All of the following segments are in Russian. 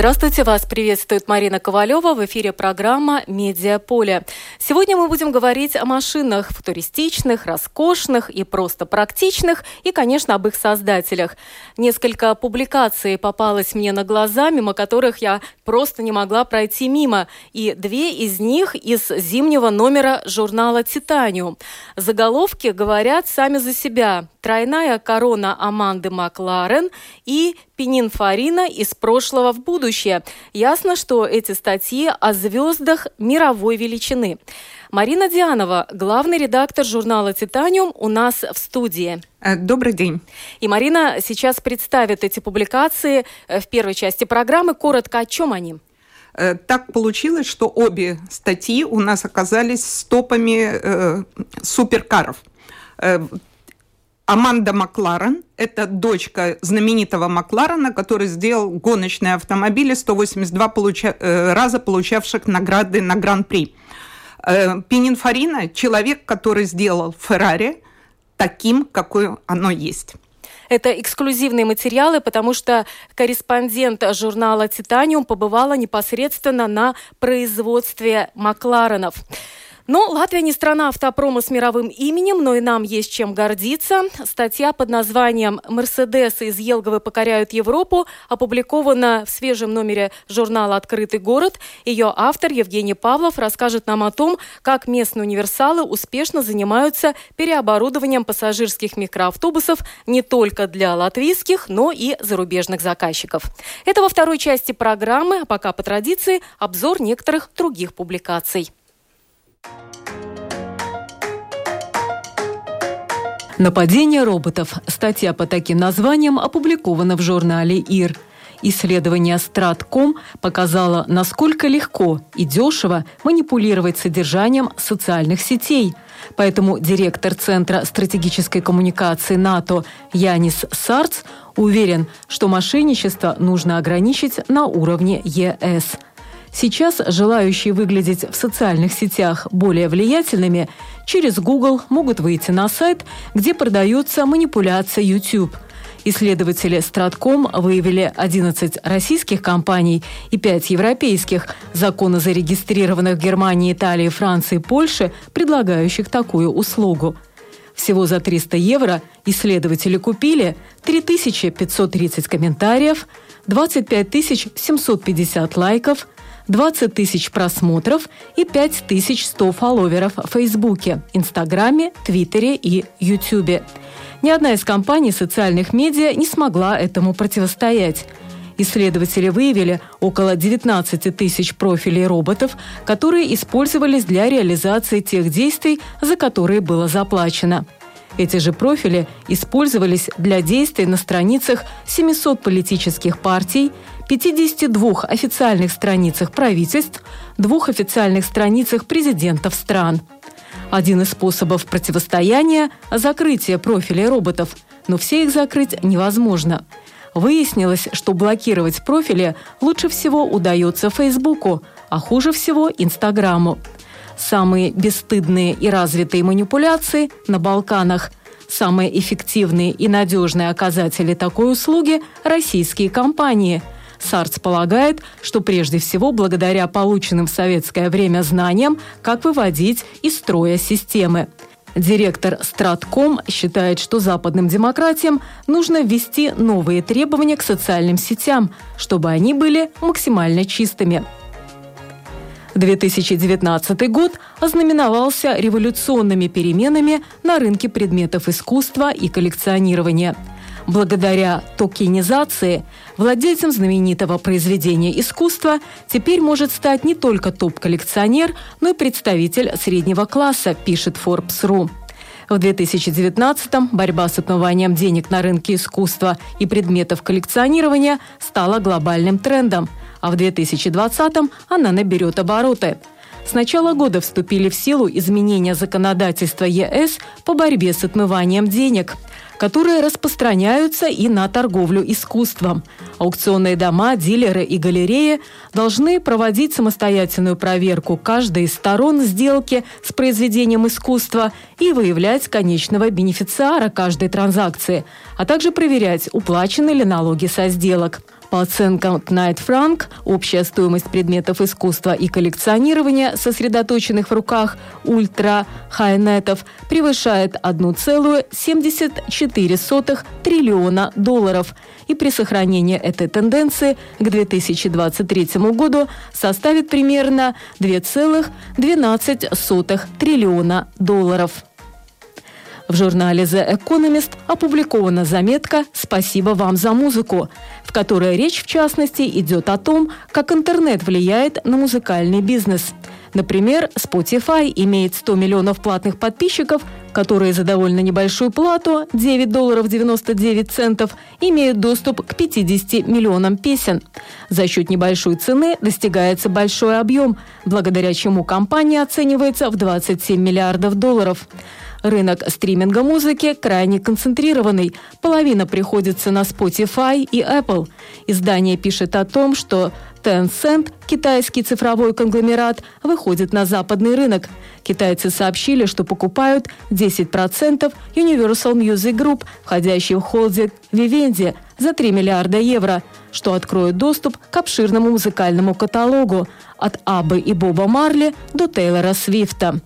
Здравствуйте, вас приветствует Марина Ковалева. В эфире программа «Медиаполе». Сегодня мы будем говорить о машинах футуристичных, роскошных и просто практичных, и, конечно, об их создателях. Несколько публикаций попалось мне на глаза, мимо которых я просто не могла пройти мимо, и две из них из зимнего номера журнала «Титаниум». Заголовки говорят сами за себя. «Тройная корона Аманды Макларен» и Пининфарина из прошлого в будущее. Ясно, что эти статьи о звездах мировой величины. Марина Дианова, главный редактор журнала «Титаниум» у нас в студии. Э, добрый день. И Марина сейчас представит эти публикации э, в первой части программы. Коротко, о чем они? Э, так получилось, что обе статьи у нас оказались стопами э, суперкаров. Аманда Макларен – это дочка знаменитого Макларена, который сделал гоночные автомобили, 182 получа... Э, раза получавших награды на Гран-при. Э, Пининфарина – человек, который сделал Феррари таким, какой оно есть. Это эксклюзивные материалы, потому что корреспондент журнала «Титаниум» побывала непосредственно на производстве Макларенов. Но Латвия не страна автопрома с мировым именем, но и нам есть чем гордиться. Статья под названием «Мерседесы из Елговы покоряют Европу» опубликована в свежем номере журнала «Открытый город». Ее автор Евгений Павлов расскажет нам о том, как местные универсалы успешно занимаются переоборудованием пассажирских микроавтобусов не только для латвийских, но и зарубежных заказчиков. Это во второй части программы, а пока по традиции обзор некоторых других публикаций. Нападение роботов. Статья по таким названиям опубликована в журнале ИР. Исследование Стратком показало, насколько легко и дешево манипулировать содержанием социальных сетей. Поэтому директор Центра стратегической коммуникации НАТО Янис Сарц уверен, что мошенничество нужно ограничить на уровне ЕС – Сейчас желающие выглядеть в социальных сетях более влиятельными через Google могут выйти на сайт, где продается манипуляция YouTube. Исследователи Стратком выявили 11 российских компаний и 5 европейских, законно зарегистрированных в Германии, Италии, Франции, Польше, предлагающих такую услугу. Всего за 300 евро исследователи купили 3530 комментариев, 25 750 лайков – 20 тысяч просмотров и 5100 фолловеров в Фейсбуке, Инстаграме, Твиттере и Ютубе. Ни одна из компаний социальных медиа не смогла этому противостоять. Исследователи выявили около 19 тысяч профилей роботов, которые использовались для реализации тех действий, за которые было заплачено. Эти же профили использовались для действий на страницах 700 политических партий, 52 официальных страницах правительств, двух официальных страницах президентов стран. Один из способов противостояния – закрытие профилей роботов, но все их закрыть невозможно. Выяснилось, что блокировать профили лучше всего удается Фейсбуку, а хуже всего – Инстаграму. Самые бесстыдные и развитые манипуляции на Балканах – Самые эффективные и надежные оказатели такой услуги – российские компании – Сарц полагает, что прежде всего благодаря полученным в советское время знаниям, как выводить из строя системы. Директор Стратком считает, что западным демократиям нужно ввести новые требования к социальным сетям, чтобы они были максимально чистыми. 2019 год ознаменовался революционными переменами на рынке предметов искусства и коллекционирования – Благодаря токенизации владельцем знаменитого произведения искусства теперь может стать не только топ-коллекционер, но и представитель среднего класса, пишет Forbes.ru. В 2019-м борьба с отмыванием денег на рынке искусства и предметов коллекционирования стала глобальным трендом, а в 2020-м она наберет обороты – с начала года вступили в силу изменения законодательства ЕС по борьбе с отмыванием денег – которые распространяются и на торговлю искусством. Аукционные дома, дилеры и галереи должны проводить самостоятельную проверку каждой из сторон сделки с произведением искусства и выявлять конечного бенефициара каждой транзакции, а также проверять, уплачены ли налоги со сделок. По оценкам Knight Frank, общая стоимость предметов искусства и коллекционирования, сосредоточенных в руках ультра-хайнетов, превышает 1,74 триллиона долларов. И при сохранении этой тенденции к 2023 году составит примерно 2,12 триллиона долларов. В журнале The Economist опубликована заметка «Спасибо вам за музыку», в которой речь, в частности, идет о том, как интернет влияет на музыкальный бизнес. Например, Spotify имеет 100 миллионов платных подписчиков, которые за довольно небольшую плату 9 долларов 99 центов имеют доступ к 50 миллионам песен. За счет небольшой цены достигается большой объем, благодаря чему компания оценивается в 27 миллиардов долларов. Рынок стриминга музыки крайне концентрированный. Половина приходится на Spotify и Apple. Издание пишет о том, что Tencent, китайский цифровой конгломерат, выходит на западный рынок. Китайцы сообщили, что покупают 10% Universal Music Group, входящий в холдинг Vivendi, за 3 миллиарда евро, что откроет доступ к обширному музыкальному каталогу от Абы и Боба Марли до Тейлора Свифта.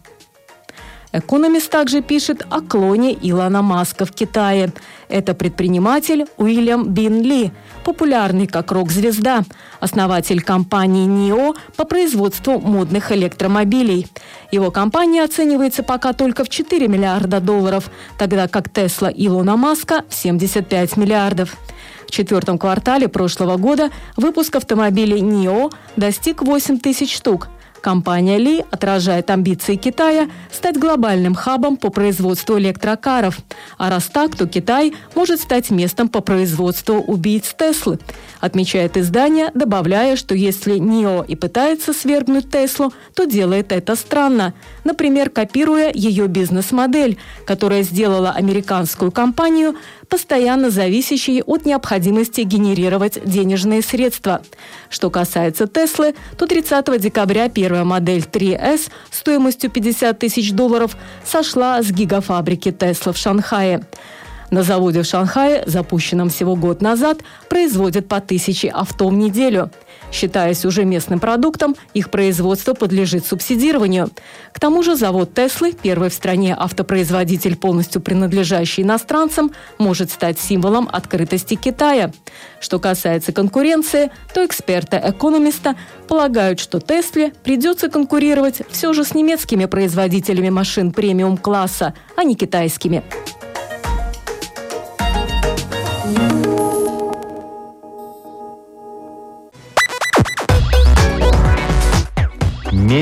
Экономист также пишет о клоне Илона Маска в Китае. Это предприниматель Уильям Бин Ли, популярный как рок-звезда, основатель компании NIO по производству модных электромобилей. Его компания оценивается пока только в 4 миллиарда долларов, тогда как Тесла Илона Маска в 75 миллиардов. В четвертом квартале прошлого года выпуск автомобилей NIO достиг 8 тысяч штук – Компания Ли отражает амбиции Китая стать глобальным хабом по производству электрокаров. А раз так, то Китай может стать местом по производству убийц Теслы. Отмечает издание, добавляя, что если НИО и пытается свергнуть Теслу, то делает это странно. Например, копируя ее бизнес-модель, которая сделала американскую компанию постоянно зависящей от необходимости генерировать денежные средства. Что касается Теслы, то 30 декабря первая модель 3S стоимостью 50 тысяч долларов сошла с гигафабрики Тесла в Шанхае. На заводе в Шанхае, запущенном всего год назад, производят по тысяче авто в неделю. Считаясь уже местным продуктом, их производство подлежит субсидированию. К тому же завод Теслы, первый в стране автопроизводитель, полностью принадлежащий иностранцам, может стать символом открытости Китая. Что касается конкуренции, то эксперты-экономиста полагают, что Тесле придется конкурировать все же с немецкими производителями машин премиум-класса, а не китайскими.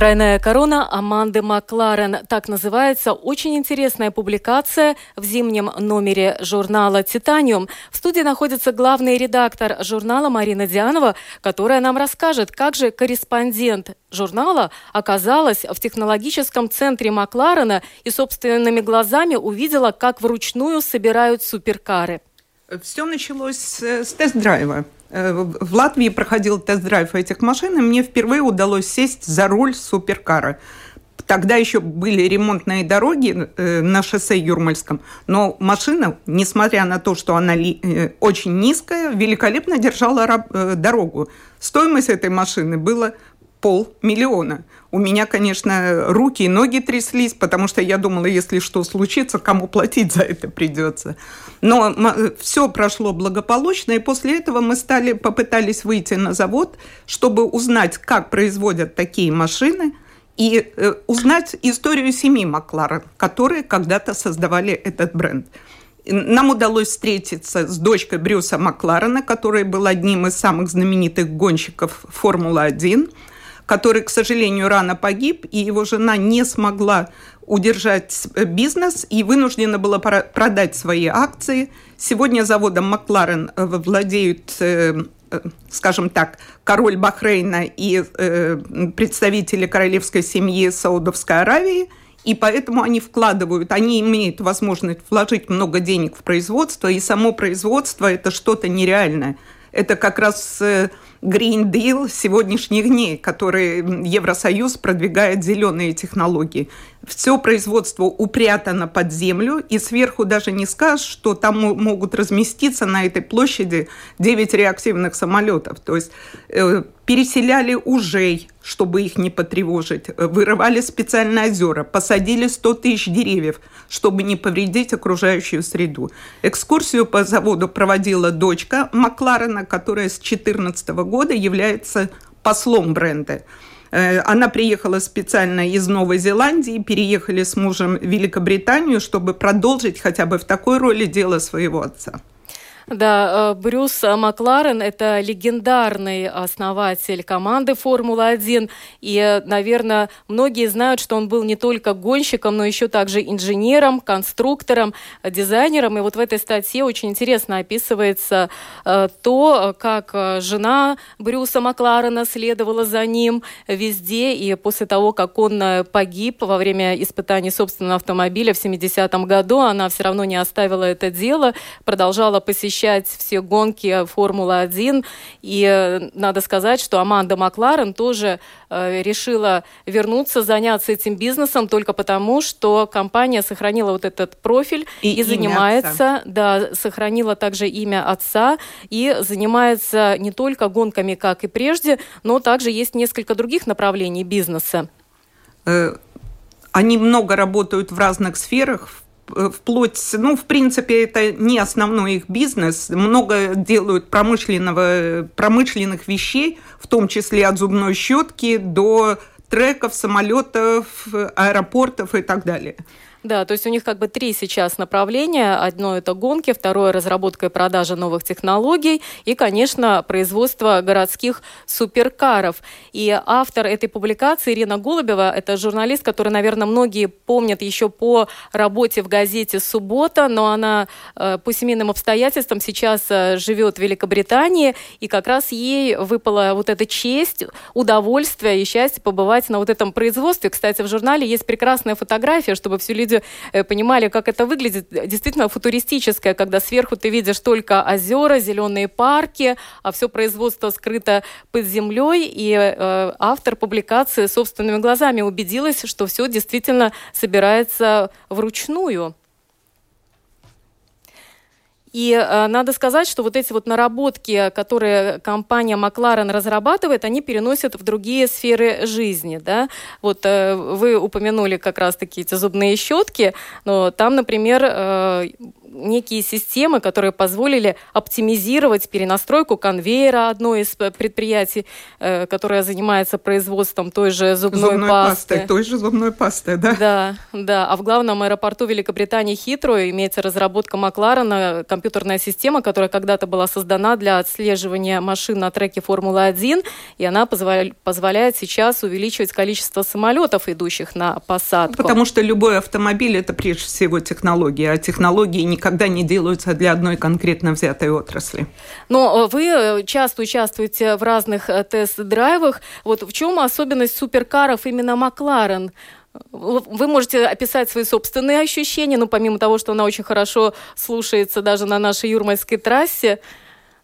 Тройная корона Аманды Макларен. Так называется очень интересная публикация в зимнем номере журнала «Титаниум». В студии находится главный редактор журнала Марина Дианова, которая нам расскажет, как же корреспондент журнала оказалась в технологическом центре Макларена и собственными глазами увидела, как вручную собирают суперкары. Все началось с тест-драйва. Э, в Латвии проходил тест-драйв этих машин, и мне впервые удалось сесть за руль суперкара. Тогда еще были ремонтные дороги э, на шоссе Юрмальском, но машина, несмотря на то, что она э, очень низкая, великолепно держала дорогу. Стоимость этой машины была полмиллиона. У меня, конечно, руки и ноги тряслись, потому что я думала, если что случится, кому платить за это придется. Но все прошло благополучно, и после этого мы стали, попытались выйти на завод, чтобы узнать, как производят такие машины, и э, узнать историю семьи Макларен, которые когда-то создавали этот бренд. Нам удалось встретиться с дочкой Брюса Макларена, который был одним из самых знаменитых гонщиков Формулы-1 который, к сожалению, рано погиб, и его жена не смогла удержать бизнес и вынуждена была продать свои акции. Сегодня заводом Макларен э, владеют э, э, скажем так, король Бахрейна и представители королевской семьи Саудовской Аравии – и поэтому они вкладывают, они имеют возможность вложить много денег в производство, и само производство – это что-то нереальное. Это как раз Green Deal сегодняшних дней, который Евросоюз продвигает зеленые технологии. Все производство упрятано под землю, и сверху даже не скажешь, что там могут разместиться на этой площади 9 реактивных самолетов. То есть э, переселяли ужей, чтобы их не потревожить, вырывали специальные озера, посадили 100 тысяч деревьев, чтобы не повредить окружающую среду. Экскурсию по заводу проводила дочка Макларена, которая с 2014 года является послом бренда. Э, она приехала специально из Новой Зеландии, переехали с мужем в Великобританию, чтобы продолжить хотя бы в такой роли дело своего отца. Да, э, Брюс Макларен – это легендарный основатель команды «Формула-1». И, наверное, многие знают, что он был не только гонщиком, но еще также инженером, конструктором, дизайнером. И вот в этой статье очень интересно описывается э, то, как э, жена Брюса Макларена следовала за ним везде. И после того, как он погиб во время испытаний собственного автомобиля в 70-м году, она все равно не оставила это дело, продолжала посещать посещать все гонки Формулы-1. И э, надо сказать, что Аманда Макларен тоже э, решила вернуться, заняться этим бизнесом только потому, что компания сохранила вот этот профиль и, и занимается, отца. да, сохранила также имя отца и занимается не только гонками, как и прежде, но также есть несколько других направлений бизнеса. Э, они много работают в разных сферах, Э, вплоть, ну, в принципе, это не основной их бизнес. Много делают промышленного, промышленных вещей, в том числе от зубной щетки до треков, самолетов, аэропортов и так далее. Да, то есть у них как бы три сейчас направления. Одно это гонки, второе разработка и продажа новых технологий и, конечно, производство городских суперкаров. И автор этой публикации Ирина Голубева, это журналист, который, наверное, многие помнят еще по работе в газете «Суббота», но она э, по семейным обстоятельствам сейчас э, живет в Великобритании, и как раз ей выпала вот эта честь, удовольствие и счастье побывать на вот этом производстве. Кстати, в журнале есть прекрасная фотография, чтобы все люди люди э, понимали, как это выглядит. Действительно футуристическое, когда сверху ты видишь только озера, зеленые парки, а все производство скрыто под землей. И э, автор публикации собственными глазами убедилась, что все действительно собирается вручную. И э, надо сказать, что вот эти вот наработки, которые компания Макларен разрабатывает, они переносят в другие сферы жизни. Да? Вот э, вы упомянули как раз-таки эти зубные щетки, но там, например, э, некие системы, которые позволили оптимизировать перенастройку конвейера одной из предприятий, э, которое занимается производством той же зубной, зубной пасты. пасты. Той же зубной пасты, да? Да, да. А в главном аэропорту Великобритании Хитро имеется разработка Макларена, компьютерная система, которая когда-то была создана для отслеживания машин на треке Формулы-1, и она позволяет, сейчас увеличивать количество самолетов, идущих на посадку. Потому что любой автомобиль – это прежде всего технология, а технологии никогда не делаются для одной конкретно взятой отрасли. Но э, вы э, часто участвуете в разных э, тест-драйвах. Вот в чем особенность суперкаров именно Макларен? Вы можете описать свои собственные ощущения, ну, помимо того, что она очень хорошо слушается даже на нашей Юрмальской трассе.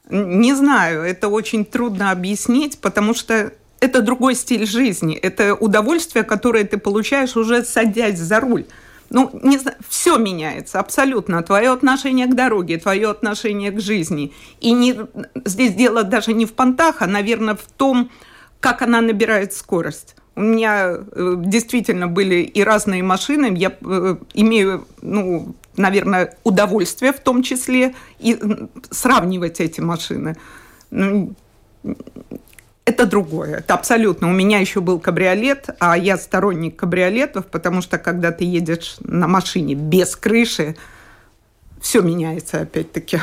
Не знаю, это очень трудно объяснить, потому что это другой стиль жизни. Это удовольствие, которое ты получаешь уже садясь за руль. Ну, не знаю, все меняется абсолютно. Твое отношение к дороге, твое отношение к жизни. И не, здесь дело даже не в понтах, а, наверное, в том, как она набирает скорость. У меня э, действительно были и разные машины. Я э, имею, ну, наверное, удовольствие в том числе и сравнивать эти машины. Ну, это другое, это абсолютно. У меня еще был кабриолет, а я сторонник кабриолетов, потому что когда ты едешь на машине без крыши, все меняется опять-таки.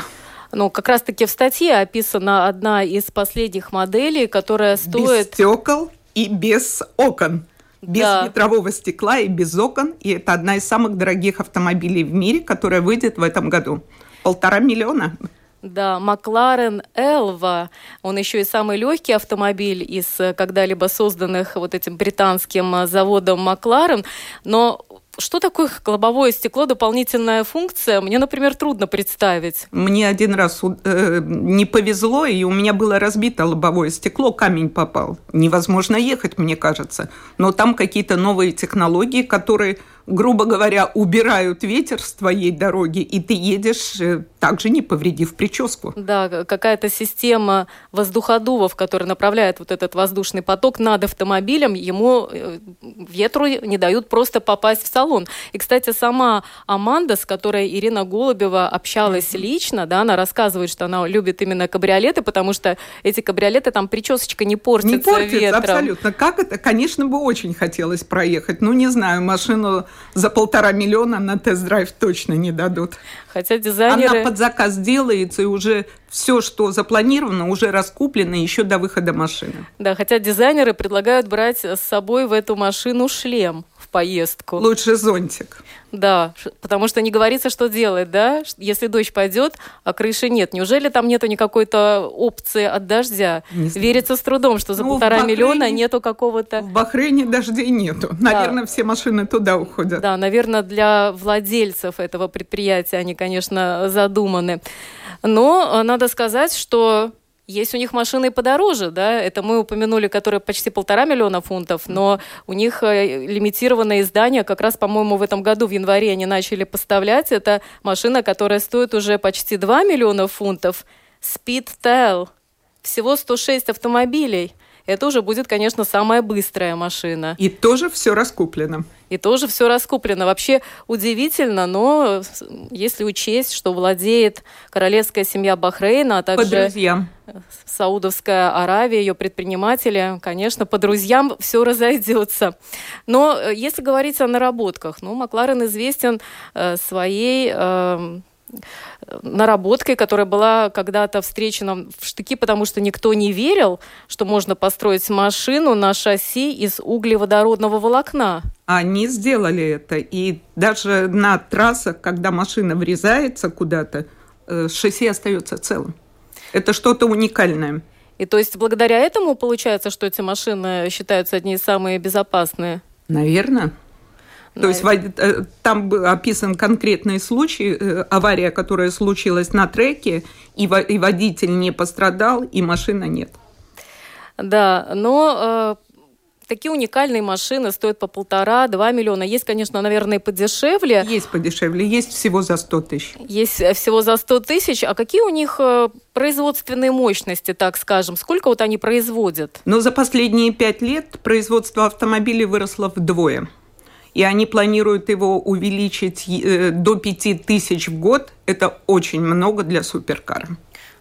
Ну, как раз-таки в статье описана одна из последних моделей, которая стоит... Без стекол, и без окон без Да. ветрового стекла и без окон. И это одна из самых дорогих автомобилей в мире, которая выйдет в этом году. Полтора миллиона. Да, Макларен Элва, он еще и самый легкий автомобиль из э, когда-либо созданных вот этим британским э, заводом Макларен. Но что такое лобовое стекло, дополнительная функция? Мне, например, трудно представить. Мне один раз э, не повезло, и у меня было разбито лобовое стекло, камень попал. Невозможно ехать, мне кажется. Но там какие-то новые технологии, которые, грубо говоря, убирают ветер с твоей дороги, и ты едешь э, также не повредив прическу. Да, какая-то система воздуходувов, которая направляет вот этот воздушный поток над автомобилем, ему э, ветру не дают просто попасть в салон. И, кстати, сама Аманда, с которой Ирина Голубева общалась лично, да, она рассказывает, что она любит именно кабриолеты, потому что эти кабриолеты, там причесочка не портится, Не портится ветром. абсолютно. Как это? Конечно, бы очень хотелось проехать. Ну, не знаю, машину за полтора миллиона на тест-драйв точно не дадут. Хотя дизайнеры... Она под заказ делается, и уже все, что запланировано, уже раскуплено еще до выхода машины. Да, хотя дизайнеры предлагают брать с собой в эту машину шлем поездку. Лучше зонтик. Да, потому что не говорится, что делать, да? Если дождь пойдет, а крыши нет. Неужели там нету никакой-то опции от дождя? Не знаю. Верится с трудом, что за Ну, полтора Бахрейне- миллиона нету какого-то... В Бахрейне дождей нету. Наверное, все машины туда уходят. Да, наверное, для владельцев этого предприятия они, конечно, задуманы. Но э, надо сказать, что есть у них машины подороже, да, это мы упомянули, которые почти полтора миллиона фунтов, но у них э, лимитированное издание, как раз, по-моему, в этом году, в январе они начали поставлять, это машина, которая стоит уже почти 2 миллиона фунтов, Speedtail, всего 106 автомобилей. Это уже будет, конечно, самая быстрая машина. И тоже все раскуплено. И тоже все раскуплено. Вообще удивительно, но если учесть, что владеет королевская семья Бахрейна, а По также друзьям. Саудовская Аравия, ее предприниматели, конечно, по друзьям все разойдется. Но э, если говорить о наработках, ну, Макларен известен э, своей э, наработкой, которая была когда-то встречена в штыки, потому что никто не верил, что можно построить машину на шасси из углеводородного волокна. Они сделали это. И даже на трассах, когда машина врезается куда-то, э, шасси остается целым. Это что-то уникальное. И то есть благодаря этому получается, что эти машины считаются одни из самых безопасные. Наверное. То есть э, там был описан конкретный случай, э, авария, которая случилась на треке, и во- и водитель не пострадал, и машина нет. Да, но э, такие уникальные машины стоят по полтора-два миллиона. Есть, конечно, наверное, подешевле. Есть подешевле, есть всего за 100 тысяч. Есть всего за 100 тысяч. А какие у них производственные мощности, так скажем? Сколько вот они производят? Но за последние пять лет производство автомобилей выросло вдвое. И они планируют его увеличить э, до 5 тысяч в год. Это очень много для суперкара.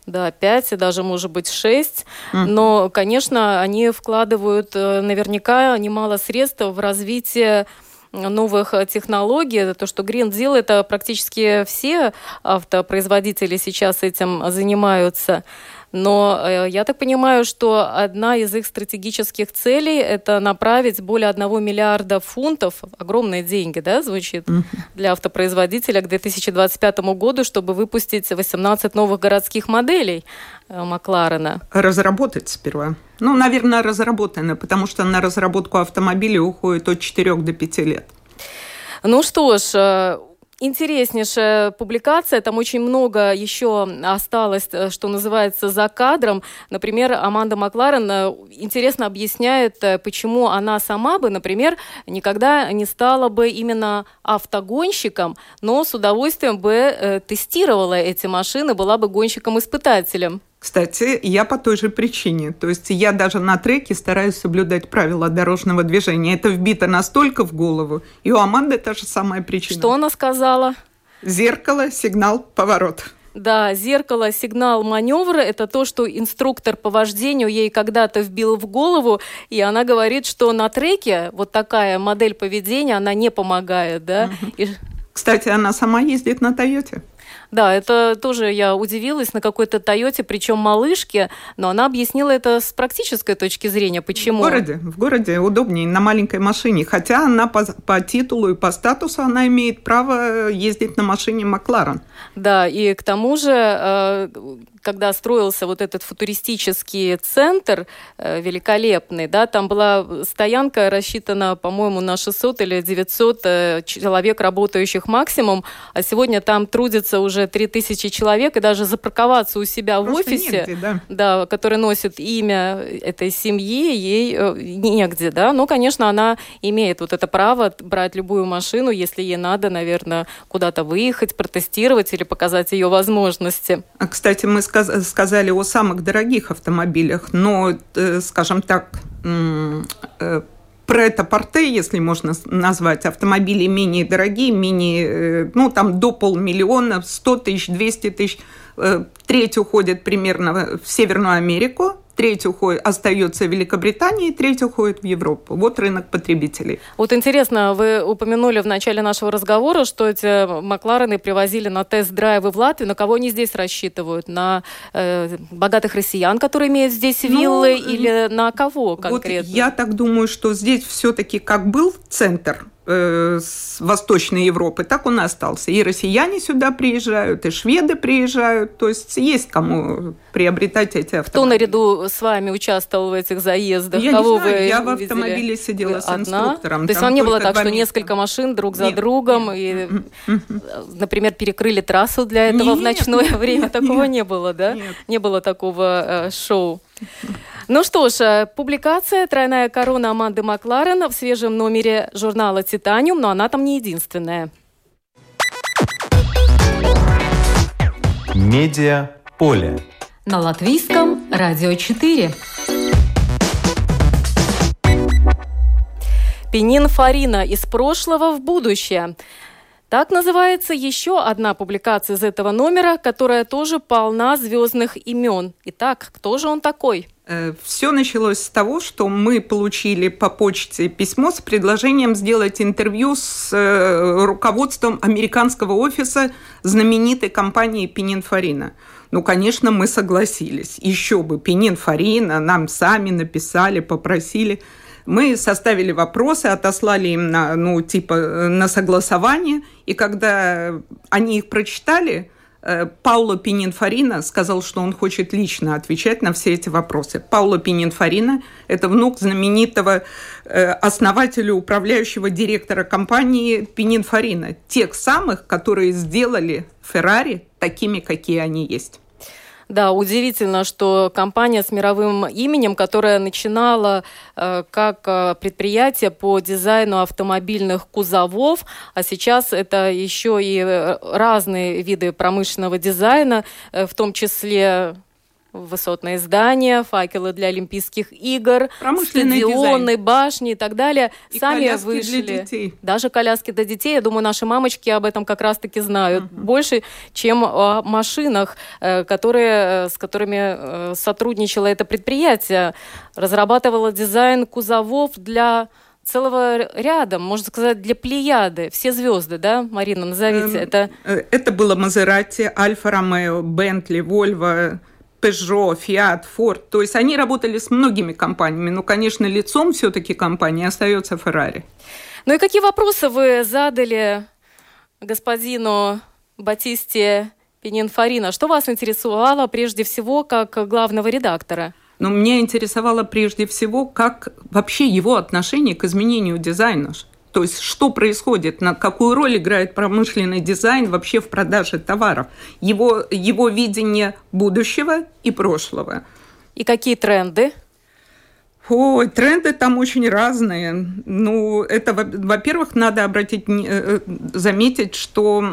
Да, 5 и даже, может быть, 6. Но, конечно, они вкладывают э, наверняка немало средств в развитие новых технологий. То, что Green Deal, это практически все автопроизводители сейчас этим занимаются. Но э, я так понимаю, что одна из их стратегических целей – это направить более 1 миллиарда фунтов, огромные деньги, да, звучит, для автопроизводителя к 2025 году, чтобы выпустить 18 новых городских моделей э, Макларена. Разработать сперва. Ну, наверное, разработано, потому что на разработку автомобиля уходит от 4 до 5 лет. Ну что ж, э, интереснейшая публикация, там очень много еще осталось, э, что называется, за кадром. Например, Аманда Макларен э, интересно объясняет, э, почему она сама бы, например, никогда не стала бы именно автогонщиком, но с удовольствием бы тестировала эти машины, была бы гонщиком-испытателем. Кстати, я по той же причине. То есть я даже на треке стараюсь соблюдать правила дорожного движения. Это вбито настолько в голову. И у Аманды та же самая причина. Что она сказала? Зеркало, сигнал, поворот. Да, зеркало, сигнал, маневр – это то, что инструктор по вождению ей когда-то вбил в голову, и она говорит, что на треке вот такая модель поведения, она не помогает, да? И- Кстати, она сама ездит на Тойоте. Да, это тоже я удивилась на какой-то Тойоте, причем малышке, но она объяснила это с практической точки зрения. Почему? В городе, в городе удобнее на маленькой машине, хотя она по, по титулу и по статусу она имеет право ездить на машине Макларен. Да, и к тому же э, когда строился вот этот футуристический центр э, великолепный, да, там была стоянка рассчитана, по-моему, на 600 или 900 э, человек, работающих максимум, а сегодня там трудится уже 3000 человек, и даже запарковаться у себя Просто в офисе, негде, да. Да, который носит имя этой семьи, ей э, негде, да, но, конечно, она имеет вот это право брать любую машину, если ей надо, наверное, куда-то выехать, протестировать или показать ее возможности. А, кстати, мы сказ сказали о самых дорогих автомобилях, но, э, скажем так, э, претапорте, если можно назвать, автомобили менее дорогие, менее, э, ну, там до полмиллиона, 100 тысяч, 200 тысяч. Треть уходит примерно в Северную Америку, треть уходит, остается в Великобритании, треть уходит в Европу. Вот рынок потребителей. Вот интересно, вы упомянули в начале нашего разговора, что эти Макларены привозили на тест-драйвы в Латвию. На кого они здесь рассчитывают? На э, богатых россиян, которые имеют здесь ну, виллы, ну, или на кого конкретно? Вот я так думаю, что здесь все-таки как был центр Э, с Восточной Европы, так он и остался. И россияне сюда приезжают, и шведы приезжают. То есть есть кому приобретать эти автомобили. Кто наряду с вами участвовал в этих заездах? Я Кого не знаю, вы я в автомобиле сидела с инструктором. То есть вам не было так, что несколько машин друг за нет, другом, нет. и, например, перекрыли трассу для этого нет, в ночное нет, время? Нет, Такого нет, не было, да? Нет. Не было такого э, шоу. Ну что ж, э, публикация «Тройная корона» Аманды Макларен в свежем номере журнала «Титаниум», но она там не единственная. Медиа поле. На латвийском радио 4. Пенин Фарина из прошлого в будущее. Так называется еще одна публикация из этого номера, которая тоже полна звездных имен. Итак, кто же он такой? Э, Все началось с того, что мы получили по почте письмо с предложением сделать интервью с э, руководством американского офиса знаменитой компании Пининфарина. Ну, конечно, мы согласились. Еще бы, Пининфарина нам сами написали, попросили – мы составили вопросы, отослали им на, ну, типа, на согласование, и когда они их прочитали, э, Пауло Пининфарина сказал, что он хочет лично отвечать на все эти вопросы. Пауло Пининфарина – это внук знаменитого э, основателя, управляющего директора компании Пининфарина, тех самых, которые сделали Феррари такими, какие они есть. Да, удивительно, что компания с мировым именем, которая начинала э, как э, предприятие по дизайну автомобильных кузовов, а сейчас это еще и э, разные виды промышленного дизайна, э, в том числе высотные здания, факелы для Олимпийских игр, стадионы, дизайн. башни и так далее. И Сами вышли. Для детей. Даже коляски для детей. Я думаю, наши мамочки об этом как раз-таки знают. Угу. Больше, чем о машинах, э, которые, э, с которыми э, сотрудничало это предприятие. Разрабатывало дизайн кузовов для целого ряда, можно сказать, для плеяды. Все звезды, да, Марина, назовите эм, это. Это было Мазерати, Альфа Ромео, Бентли, Вольво, Peugeot, Fiat, Ford. То есть они работали с многими компаниями, но, конечно, лицом все-таки компании остается Ferrari. Ну и какие вопросы вы задали господину Батисте Пенинфарина? Что вас интересовало прежде всего как главного редактора? Но ну, меня интересовало прежде всего, как вообще его отношение к изменению дизайна. То есть что происходит, на какую роль играет промышленный дизайн вообще в продаже товаров, его, его видение будущего и прошлого. И какие тренды? Ой, тренды там очень разные. Ну, это, во-первых, надо обратить, э, заметить, что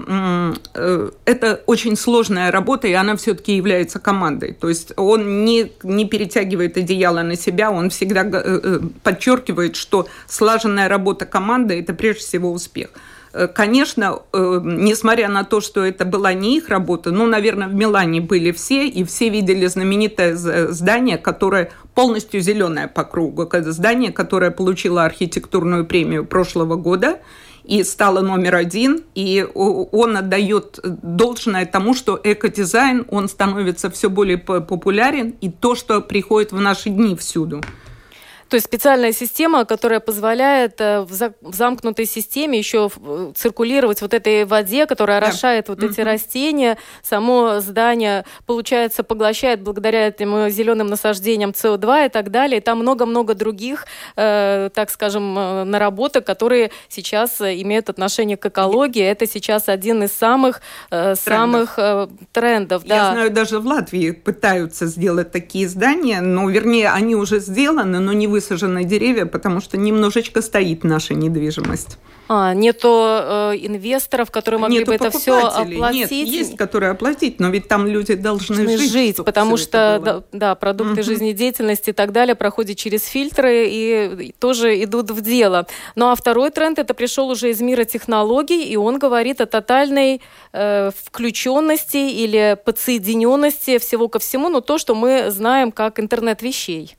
э, это очень сложная работа, и она все-таки является командой. То есть он не, не перетягивает одеяло на себя, он всегда э, подчеркивает, что слаженная работа команды – это прежде всего успех. Э, конечно, э, несмотря на то, что это была не их работа, ну, наверное, в Милане были все, и все видели знаменитое здание, которое полностью зеленое по кругу. Здание, которое получило архитектурную премию прошлого года. и стала номер один, и он отдает должное тому, что экодизайн, он становится все более популярен, и то, что приходит в наши дни всюду. То есть специальная система, которая позволяет э, в замкнутой системе еще э, циркулировать вот этой воде, которая да. орошает вот mm-hmm. эти растения. Само здание, получается, поглощает благодаря этим зеленым насаждениям СО2 и так далее. И там много-много других, э, так скажем, э, наработок, которые сейчас имеют отношение к экологии. Это сейчас один из самых, э, самых э, трендов. Я да. знаю, даже в Латвии пытаются сделать такие здания, но, вернее, они уже сделаны, но не вы высажены деревья, потому что немножечко стоит наша недвижимость. А, нету э, инвесторов, которые могли нету бы это все оплатить? Нет, есть, которые оплатить, но ведь там люди должны, должны жить. жить потому что да, да, продукты угу. жизнедеятельности и так далее проходят через фильтры и тоже идут в дело. Ну а второй тренд это пришел уже из мира технологий, и он говорит о тотальной э, включенности или подсоединенности всего ко всему, но то, что мы знаем как интернет вещей.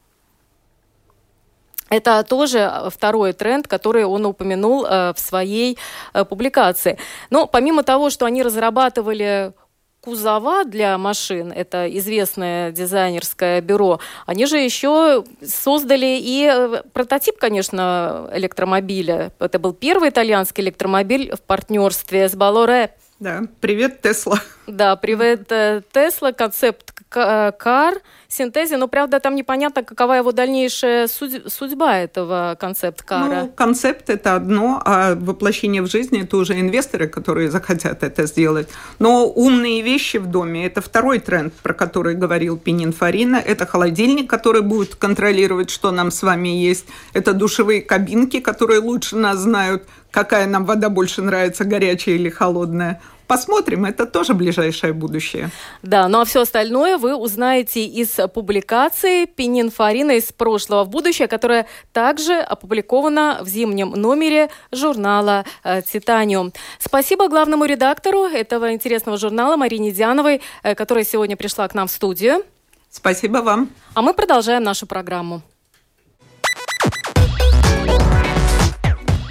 Это тоже э, второй тренд, который он упомянул э, в своей э, публикации. Но помимо того, что они разрабатывали кузова для машин, это известное дизайнерское бюро, они же еще создали и прототип, конечно, электромобиля. Это был первый итальянский электромобиль в партнерстве с Балоре. Да, привет, Тесла. Да, привет, Тесла, концепт кар, синтезе, но, правда, там непонятно, какова его дальнейшая судьба этого концепт-кара. Ну, концепт – это одно, а воплощение в жизни – это уже инвесторы, которые захотят это сделать. Но умные вещи в доме – это второй тренд, про который говорил Пининфарина. Это холодильник, который будет контролировать, что нам с вами есть. Это душевые кабинки, которые лучше нас знают, какая нам вода больше нравится, горячая или холодная. Посмотрим, это тоже ближайшее будущее. Да, ну а все остальное вы узнаете из публикации Пининфарина из прошлого в будущее, которая также опубликована в зимнем номере журнала э, «Титаниум». Спасибо главному редактору этого интересного журнала Марине Диановой, э, которая сегодня пришла к нам в студию. Спасибо вам. А мы продолжаем нашу программу.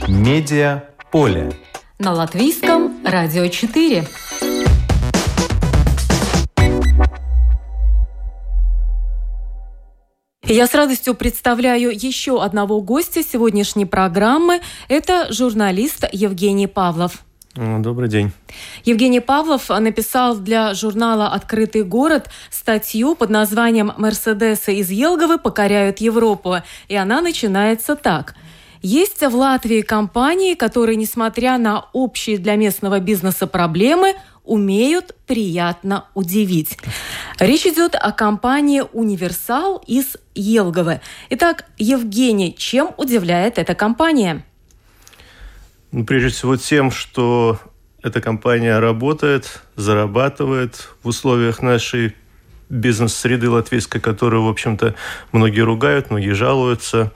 Медиа поле на латвийском радио 4. Я с радостью представляю еще одного гостя сегодняшней программы. Это журналист Евгений Павлов. Добрый день. Евгений Павлов написал для журнала «Открытый город» статью под названием «Мерседесы из Елговы покоряют Европу». И она начинается так – есть в Латвии компании, которые, несмотря на общие для местного бизнеса проблемы, умеют приятно удивить. Речь идет о компании «Универсал» из Елговы. Итак, Евгений, чем удивляет эта компания? Ну, прежде всего тем, что эта компания работает, зарабатывает в условиях нашей бизнес-среды латвийской, которую, в общем-то, многие ругают, многие жалуются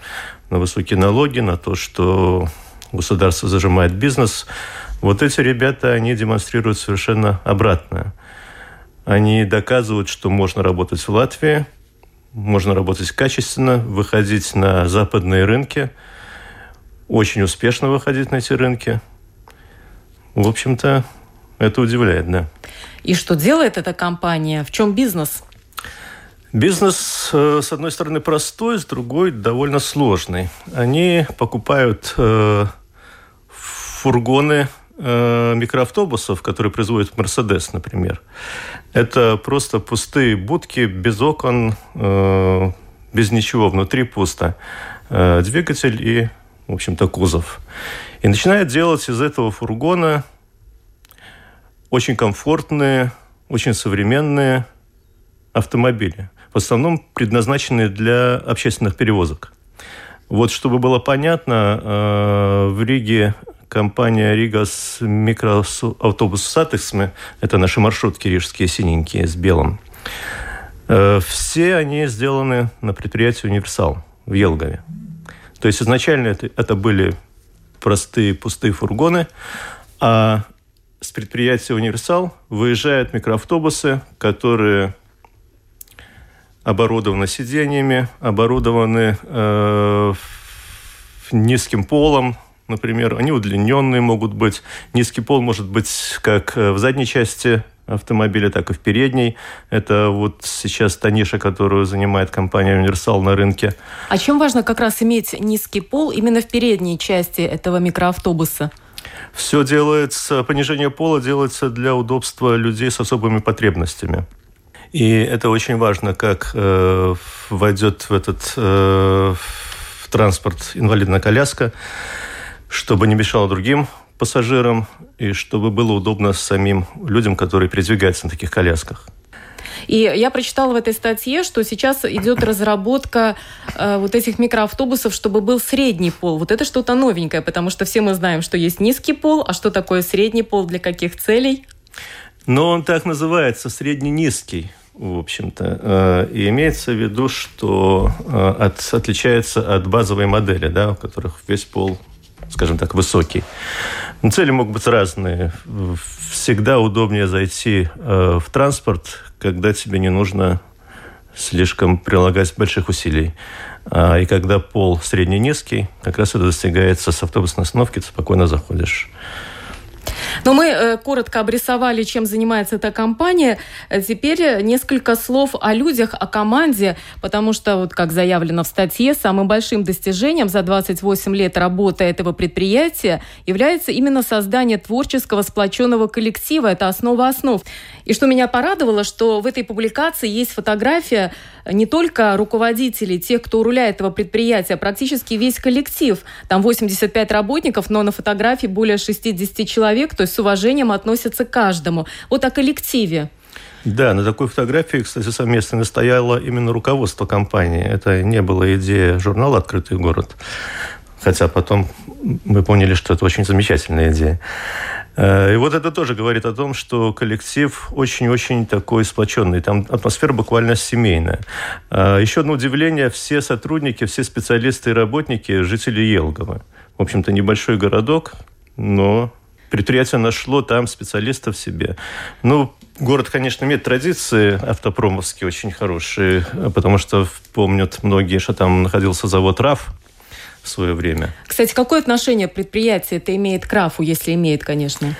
на высокие налоги, на то, что государство зажимает бизнес. Вот эти ребята, они демонстрируют совершенно обратное. Они доказывают, что можно работать в Латвии, можно работать качественно, выходить на западные рынки, очень успешно выходить на эти рынки. В общем-то, это удивляет, да. И что делает эта компания? В чем бизнес? Бизнес, э, с одной стороны, простой, с другой довольно сложный. Они покупают э, фургоны э, микроавтобусов, которые производит Мерседес, например. Это просто пустые будки без окон, без ничего, внутри пусто. Двигатель и, в общем-то, кузов. И начинает делать из этого фургона очень комфортные, очень современные автомобили в основном предназначены для общественных перевозок. Вот чтобы было понятно, э, в Риге компания Rīgas mikroautobusu satiksme, это наши маршрутки рижские синенькие с белым, э, все они сделаны на предприятии «Универсал» в Елгаве. То есть изначально это, это были простые пустые фургоны, а с предприятия «Универсал» выезжают микроавтобусы, которые оборудованы сиденьями, оборудованы э, низким полом, например, они удлиненные могут быть. Низкий пол может быть как в задней части автомобиля, так и в передней. Это вот сейчас та ниша, которую занимает компания «Универсал» на рынке. А чем важно как раз иметь низкий пол именно в передней части этого микроавтобуса? Все делается, понижение пола делается для удобства людей с особыми потребностями. И это очень важно, как э, войдет в этот э, в транспорт инвалидная коляска, чтобы не мешало другим пассажирам и чтобы было удобно самим людям, которые передвигаются на таких колясках. И я прочитала в этой статье, что сейчас идет разработка э, вот этих микроавтобусов, чтобы был средний пол. Вот это что-то новенькое, потому что все мы знаем, что есть низкий пол, а что такое средний пол, для каких целей? Но он так называется, средне-низкий в общем-то. Э, и имеется в виду, что э, от, отличается от базовой модели, да, у которых весь пол скажем так, высокий. Но цели могут быть разные. Всегда удобнее зайти э, в транспорт, когда тебе не нужно слишком прилагать больших усилий. А, и когда пол средне-низкий, как раз это достигается с автобусной остановки, ты спокойно заходишь. Но мы э, коротко обрисовали, чем занимается эта компания. Э, теперь несколько слов о людях, о команде, потому что, вот как заявлено в статье, самым большим достижением за 28 лет работы этого предприятия является именно создание творческого сплоченного коллектива. Это основа основ. И что меня порадовало, что в этой публикации есть фотография не только руководителей, тех, кто у руля этого предприятия, а практически весь коллектив. Там 85 работников, но на фотографии более 60 человек, то есть с уважением относятся к каждому. Вот о коллективе. Да, на такой фотографии, кстати, совместно настояло именно руководство компании. Это не была идея журнала «Открытый город». Хотя потом мы поняли, что это очень замечательная идея. Э, и вот это тоже говорит о том, что коллектив очень-очень такой сплоченный. Там атмосфера буквально семейная. Э, еще одно удивление. Все сотрудники, все специалисты и работники – жители Елгова. В общем-то, небольшой городок, но предприятие нашло там специалистов себе. Ну, город, конечно, имеет традиции автопромовские очень хорошие, потому что помнят многие, что там находился завод РАФ, в свое время. Кстати, какое отношение предприятие это имеет к РАФу, если имеет, конечно?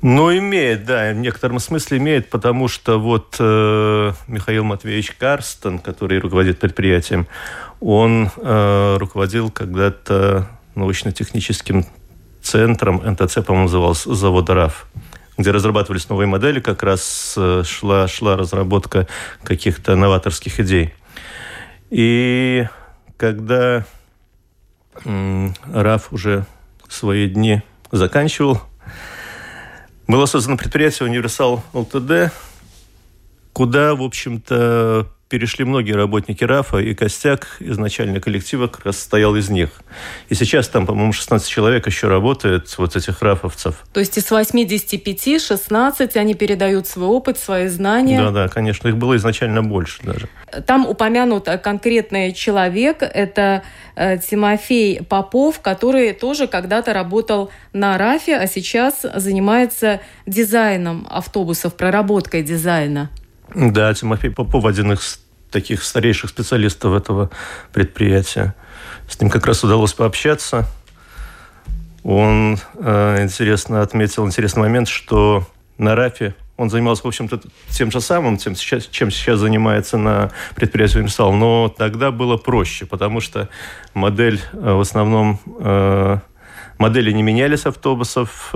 Ну, имеет, да, в некотором смысле имеет, потому что вот э, Михаил Матвеевич Карстон, который руководит предприятием, он э, руководил когда-то научно-техническим центром, НТЦ, по-моему, назывался завод РАФ где разрабатывались новые модели, как раз э, шла, шла разработка каких-то новаторских идей. И когда РАФ уже свои дни заканчивал. Было создано предприятие «Универсал ЛТД», куда, в общем-то, перешли многие работники РАФа, и костяк изначально коллектива как раз состоял из них. И сейчас там, по-моему, 16 человек еще работает, вот этих рафовцев. То есть из 85 16 они передают свой опыт, свои знания? Да-да, конечно, их было изначально больше даже. Там упомянут конкретный человек, это э, Тимофей Попов, который тоже когда-то работал на РАФе, а сейчас занимается дизайном автобусов, проработкой дизайна. Да, Тимофей Попов один из таких старейших специалистов этого предприятия. С ним как раз удалось пообщаться. Он э, интересно отметил интересный момент, что на РАФе он занимался, в общем-то, тем же самым, тем, сейчас, чем сейчас занимается на предприятии «Универсал», но тогда было проще, потому что модель э, в основном... Э, модели не менялись автобусов,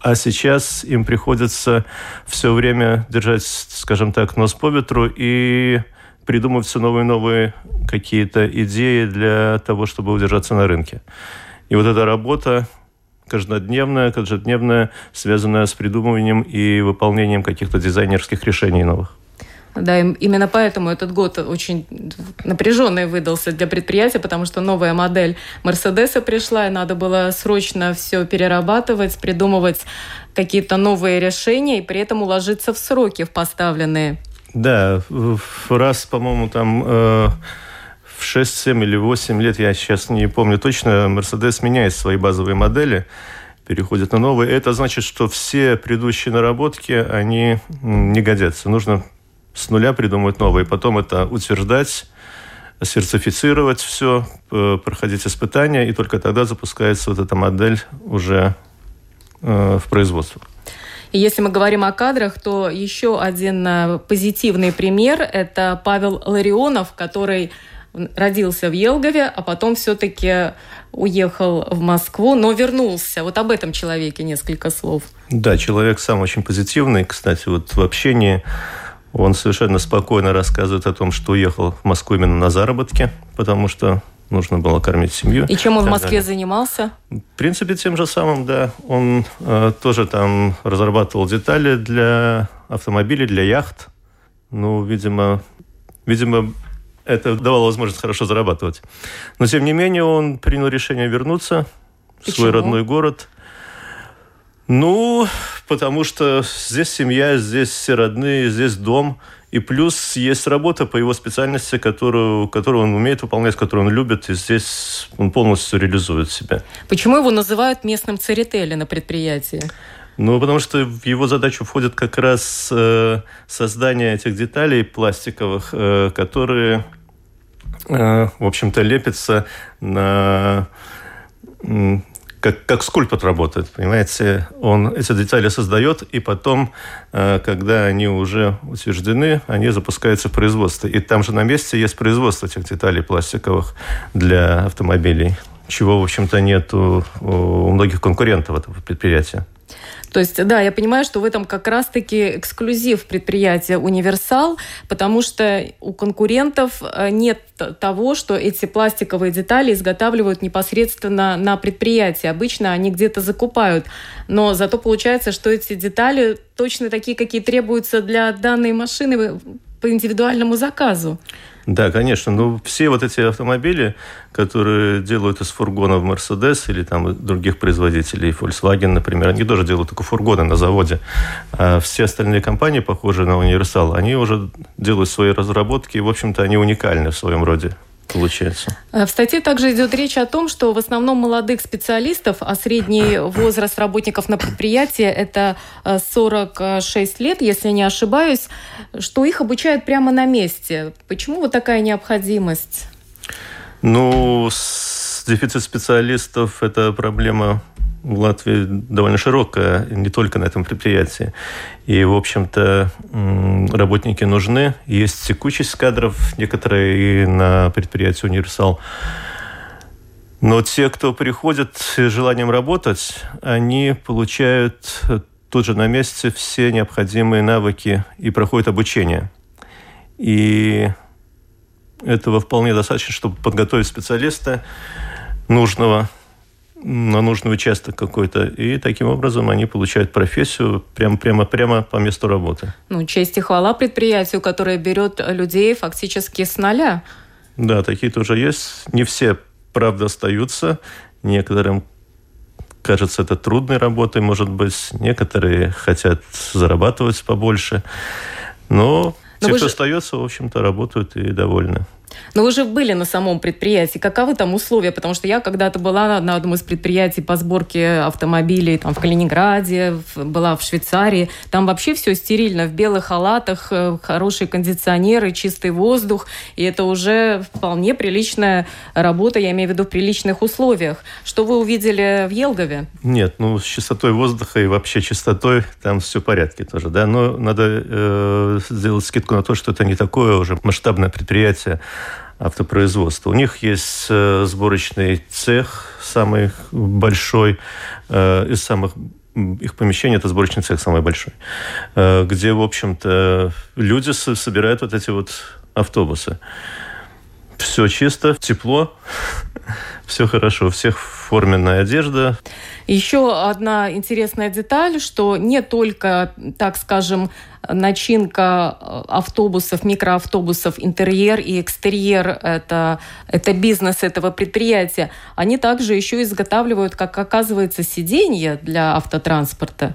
а сейчас им приходится все время держать, скажем так, нос по ветру и придумывать все новые и новые какие-то идеи для того, чтобы удержаться на рынке. И вот эта работа каждодневная, каждодневная, связанная с придумыванием и выполнением каких-то дизайнерских решений новых. Да, именно поэтому этот год очень напряженный выдался для предприятия, потому что новая модель Мерседеса пришла, и надо было срочно все перерабатывать, придумывать какие-то новые решения и при этом уложиться в сроки в поставленные. Да, раз, по-моему, там э, в 6, 7 или 8 лет, я сейчас не помню точно, Мерседес меняет свои базовые модели переходит на новые. Это значит, что все предыдущие наработки, они не годятся. Нужно с нуля придумывать новые, потом это утверждать, сертифицировать все, э, проходить испытания, и только тогда запускается вот эта модель уже э, в производство. И если мы говорим о кадрах, то еще один э, позитивный пример – это Павел Ларионов, который родился в Елгове, а потом все-таки уехал в Москву, но вернулся. Вот об этом человеке несколько слов. Да, человек сам очень позитивный. Кстати, вот в общении он совершенно спокойно рассказывает о том, что уехал в Москву именно на заработки, потому что нужно было кормить семью. И чем он в Москве далее. занимался? В принципе, тем же самым, да. Он э, тоже там разрабатывал детали для автомобилей, для яхт. Ну, видимо, видимо, это давало возможность хорошо зарабатывать. Но, тем не менее, он принял решение вернуться в свой родной город. Ну, потому что здесь семья, здесь все родные, здесь дом. И плюс есть работа по его специальности, которую, которую он умеет выполнять, которую он любит, и здесь он полностью реализует себя. Почему его называют местным церетели на предприятии? Ну, потому что в его задачу входит как раз э, создание этих деталей пластиковых, э, которые, э, в общем-то, лепятся на как, как скульптор работает, понимаете? Он эти детали создает, и потом, э, когда они уже утверждены, они запускаются в производство. И там же на месте есть производство этих деталей пластиковых для автомобилей, чего, в общем-то, нет у, у многих конкурентов этого предприятия. То есть, да, я понимаю, что в этом как раз-таки эксклюзив предприятия «Универсал», потому что у конкурентов э, нет того, что эти пластиковые детали изготавливают непосредственно на предприятии. Обычно они где-то закупают. Но зато получается, что эти детали точно такие, какие требуются для данной машины по индивидуальному заказу. Да, конечно. Ну, все вот эти автомобили, которые делают из фургонов Mercedes или там других производителей, Volkswagen, например, они тоже делают только фургоны на заводе. А все остальные компании, похожие на Универсал, они уже делают свои разработки, и, в общем-то, они уникальны в своем роде получается. Э, в статье также идет речь о том, что в основном молодых специалистов, а средний возраст работников на предприятии это 46 э, лет, если не ошибаюсь, что их обучают прямо на месте. Почему вот такая необходимость? Ну, дефицит специалистов – это проблема в Латвии довольно широкая, не только на этом предприятии. И, в общем-то, работники нужны. Есть текучесть кадров, некоторые и на предприятии «Универсал». Но те, кто приходит с желанием работать, они получают тут же на месте все необходимые навыки и проходят обучение. И этого вполне достаточно, чтобы подготовить специалиста нужного на нужный участок какой-то. И таким образом они получают профессию прямо, прямо, прямо по месту работы. Ну, честь и хвала предприятию, которое берет людей фактически с нуля. Да, такие тоже есть. Не все, правда, остаются. Некоторым кажется это трудной работой, может быть. Некоторые хотят зарабатывать побольше. Но, Но те, кто же... остается, в общем-то, работают и довольны. Но вы же были на самом предприятии. Каковы там условия? Потому что я когда-то была на одном из предприятий по сборке автомобилей там, в Калининграде, была в Швейцарии. Там вообще все стерильно, в белых халатах, э, хорошие кондиционеры, чистый воздух. И это уже вполне приличная работа, я имею в виду в приличных условиях. Что вы увидели в Елгове? Нет, ну с чистотой воздуха и вообще чистотой там все в порядке тоже. Да? Но надо э, сделать скидку на то, что это не такое уже масштабное предприятие, автопроизводства. У них есть э, сборочный цех, самый большой э, из самых их помещение – это сборочный цех самый большой, э, где, в общем-то, люди собирают вот эти вот автобусы. Все чисто, тепло, все хорошо, всех форменная одежда. Еще одна интересная деталь, что не только, так скажем, начинка э, автобусов, микроавтобусов, интерьер и экстерьер это, это бизнес этого предприятия. Они также еще изготавливают, как оказывается, сиденья для автотранспорта.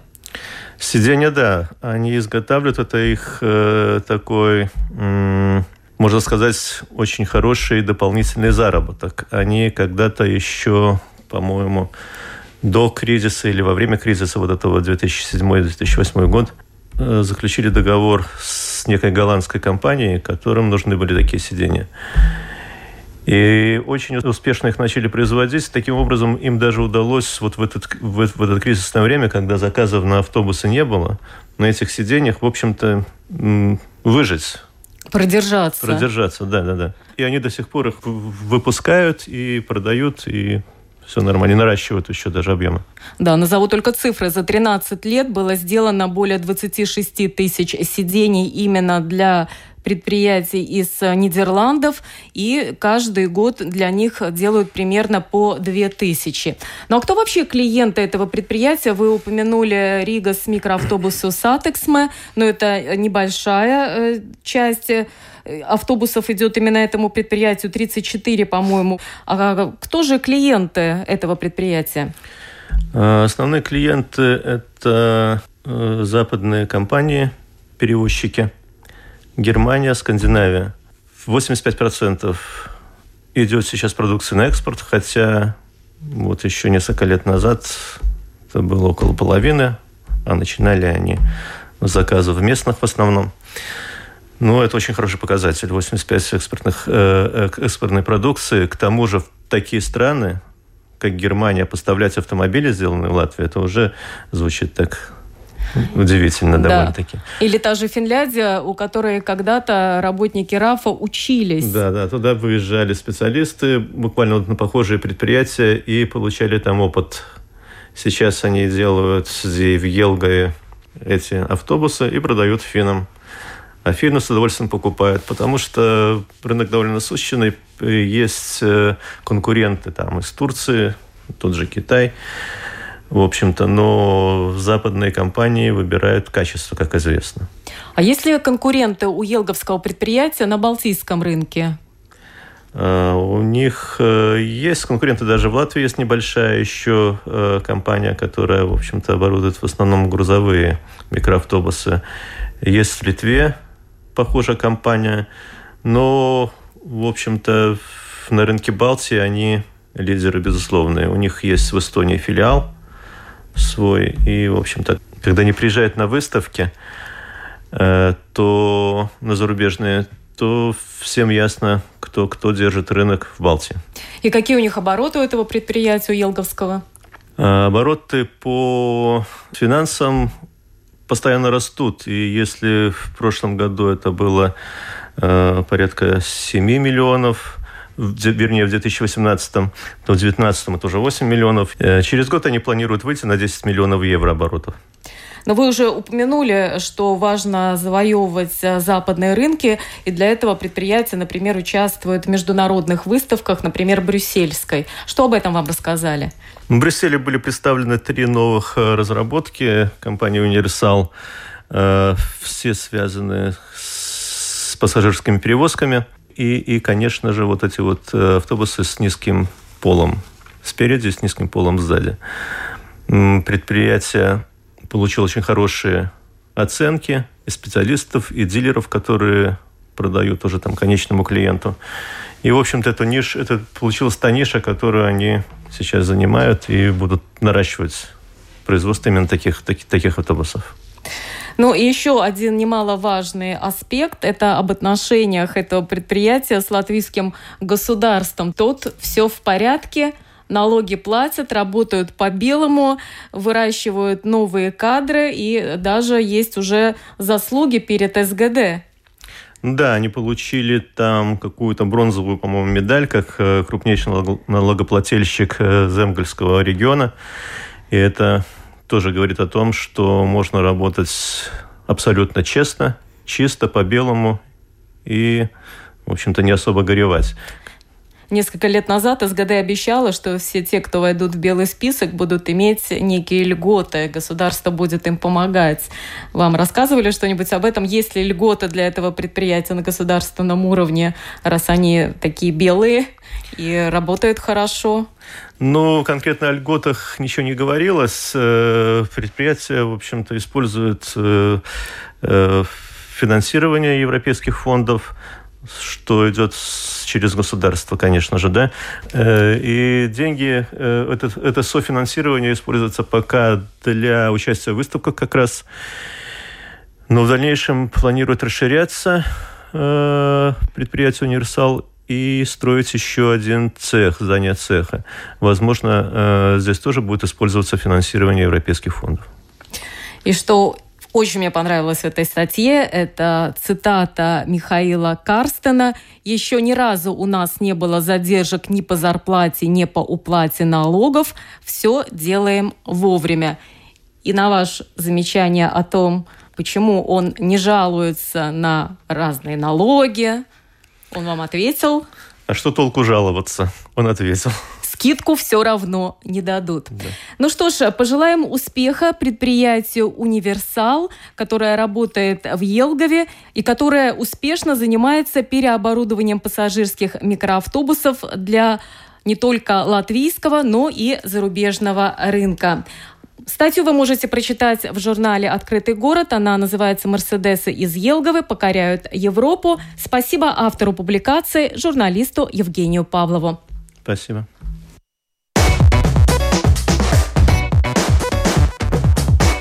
Сиденья, да. Они изготавливают, это их э, такой... М- можно сказать, очень хороший дополнительный заработок. Они когда-то еще, по-моему, до кризиса или во время кризиса вот этого 2007-2008 год э, заключили договор с некой голландской компанией, которым нужны были такие сидения. И очень успешно их начали производить. Таким образом, им даже удалось вот в, этот, в, в это кризисное время, когда заказов на автобусы не было, на этих сиденьях, в общем-то, выжить. Продержаться. Продержаться, да, да, да. И они до сих пор их выпускают и продают, и все нормально, наращивают еще даже объемы. Да, назову только цифры. За 13 лет было сделано более 26 тысяч сидений именно для предприятий из Нидерландов, и каждый год для них делают примерно по 2000. Ну а кто вообще клиенты этого предприятия? Вы упомянули Rīgas mikroautobusu satiksme, но это небольшая э, часть э, автобусов идет именно этому предприятию, 34, по-моему. А кто же клиенты этого предприятия? А, основные клиенты – это э, западные компании, перевозчики, Германия, Скандинавия. 85% идет сейчас продукции на экспорт, хотя вот еще несколько лет назад это было около половины, а начинали они с заказов местных в основном. Ну, это очень хороший показатель. 85 экспортных, э, э, экспортной продукции. К тому же в такие страны, как Германия, поставлять автомобили, сделанные в Латвии, это уже звучит так Удивительно да. довольно-таки. Или та же Финляндия, у которой когда-то работники РАФа учились. Да, да, туда выезжали специалисты, буквально вот на похожие предприятия, и получали там опыт. Сейчас они делают в Елгае эти автобусы и продают финнам. А с удовольствием покупают, потому что рынок довольно насыщенный. Есть э, конкуренты там из Турции, тот же Китай в общем-то, но западные компании выбирают качество, как известно. А есть ли конкуренты у елговского предприятия на Балтийском рынке? А, у них э, есть конкуренты, даже в Латвии есть небольшая еще э, компания, которая, в общем-то, оборудует в основном грузовые микроавтобусы. Есть в Литве похожая компания, но, в общем-то, на рынке Балтии они лидеры безусловные. У них есть в Эстонии филиал, свой. И, в общем-то, когда они приезжают на выставки, э, то на зарубежные, то всем ясно, кто, кто держит рынок в Балтии. И какие у них обороты у этого предприятия, у Елговского? Э, обороты по финансам постоянно растут. И если в прошлом году это было э, порядка 7 миллионов вернее, в 2018, то в 2019 это уже 8 миллионов. Э, через год они планируют выйти на 10 миллионов евро оборотов. Но вы уже упомянули, что важно завоевывать э, западные рынки, и для этого предприятия, например, участвуют в международных выставках, например, брюссельской. Что об этом вам рассказали? В Брюсселе были представлены три новых э, разработки компании «Универсал». Все связаны с пассажирскими перевозками и, и, конечно же, вот эти вот э, автобусы с низким полом спереди, с низким полом сзади. Предприятие получило очень хорошие оценки и специалистов, и дилеров, которые продают уже там конечному клиенту. И, в общем-то, эту нишу, это получилась та ниша, которую они сейчас занимают и будут наращивать производство именно таких, таких, таких автобусов. Ну и еще один немаловажный аспект – это об отношениях этого предприятия с латвийским государством. Тут все в порядке, налоги платят, работают по-белому, выращивают новые кадры и даже есть уже заслуги перед СГД. Да, они получили там какую-то бронзовую, по-моему, медаль, как э, крупнейший налогоплательщик э, Земгольского региона. И это тоже говорит о том, что можно работать абсолютно честно, чисто, по-белому и, в общем-то, не особо горевать. Несколько лет назад СГД обещала, что все те, кто войдут в белый список, будут иметь некие льготы, государство будет им помогать. Вам рассказывали что-нибудь об этом? Есть ли льготы для этого предприятия на государственном уровне, раз они такие белые и работают хорошо? Ну, конкретно о льготах ничего не говорилось. Э, предприятие, в общем-то, использует э, э, финансирование европейских фондов, что идет через государство, конечно же, да. И деньги, это, это софинансирование используется пока для участия в выставках как раз. Но в дальнейшем планирует расширяться предприятие «Универсал» и строить еще один цех, здание цеха. Возможно, э, здесь тоже будет использоваться финансирование европейских фондов. И что очень мне понравилось в этой статье, это цитата Михаила Карстена. «Еще ни разу у нас не было задержек ни по зарплате, ни по уплате налогов. Все делаем вовремя». И на ваше замечание о том, почему он не жалуется на разные налоги, он вам ответил. А что толку жаловаться? Он ответил скидку все равно не дадут. Да. Ну что ж, пожелаем успеха предприятию «Универсал», которое работает в Елгове и которое успешно занимается переоборудованием пассажирских микроавтобусов для не только латвийского, но и зарубежного рынка. Статью вы можете прочитать в журнале «Открытый город». Она называется «Мерседесы из Елговы покоряют Европу». Спасибо автору публикации, журналисту Евгению Павлову. Спасибо.